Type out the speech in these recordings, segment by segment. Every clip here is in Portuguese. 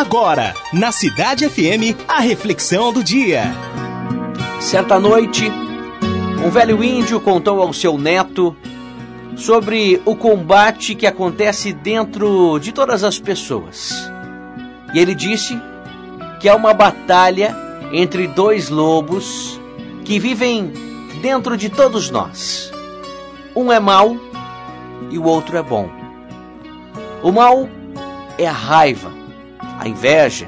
Agora, na Cidade FM, a reflexão do dia. Certa noite, um velho índio contou ao seu neto sobre o combate que acontece dentro de todas as pessoas. E ele disse que é uma batalha entre dois lobos que vivem dentro de todos nós. Um é mau e o outro é bom. O mal é a raiva, a inveja,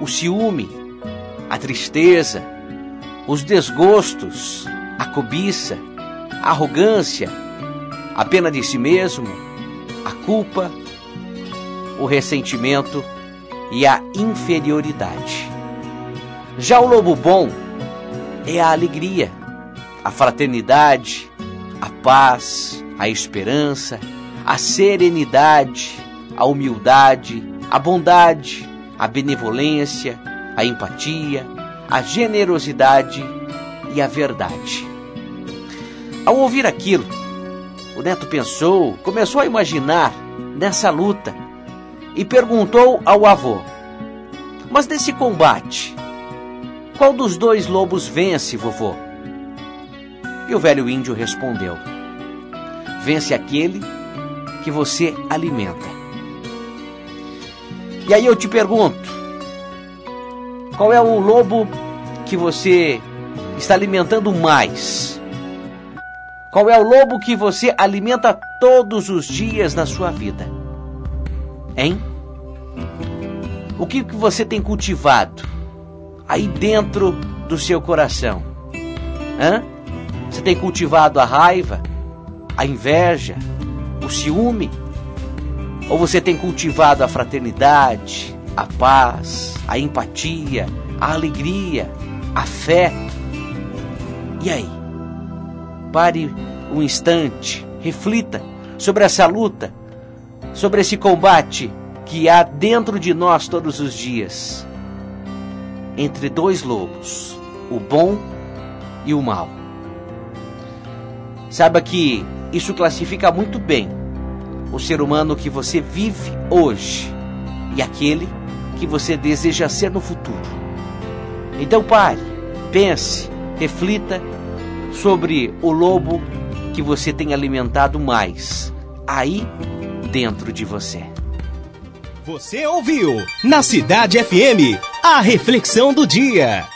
o ciúme, a tristeza, os desgostos, a cobiça, a arrogância, a pena de si mesmo, a culpa, o ressentimento e a inferioridade. Já o lobo bom é a alegria, a fraternidade, a paz, a esperança, a serenidade, a humildade, a bondade, a benevolência, a empatia, a generosidade e a verdade. Ao ouvir aquilo, o neto pensou, começou a imaginar nessa luta e perguntou ao avô: Mas nesse combate, qual dos dois lobos vence, vovô? E o velho índio respondeu: Vence aquele que você alimenta. E aí eu te pergunto: qual é o lobo que você está alimentando mais? Qual é o lobo que você alimenta todos os dias na sua vida? Hein? O que, você tem cultivado aí dentro do seu coração? Hã? Você tem cultivado a raiva, a inveja, o ciúme? Ou você tem cultivado a fraternidade, a paz, a empatia, a alegria, a fé? E aí? Pare um instante, reflita sobre essa luta, sobre esse combate que há dentro de nós todos os dias entre dois lobos, o bom e o mal. Saiba que isso classifica muito bem o ser humano que você vive hoje e aquele que você deseja ser no futuro. Então pare, pense, reflita sobre o lobo que você tem alimentado mais aí dentro de você. Você ouviu na Cidade FM a reflexão do dia.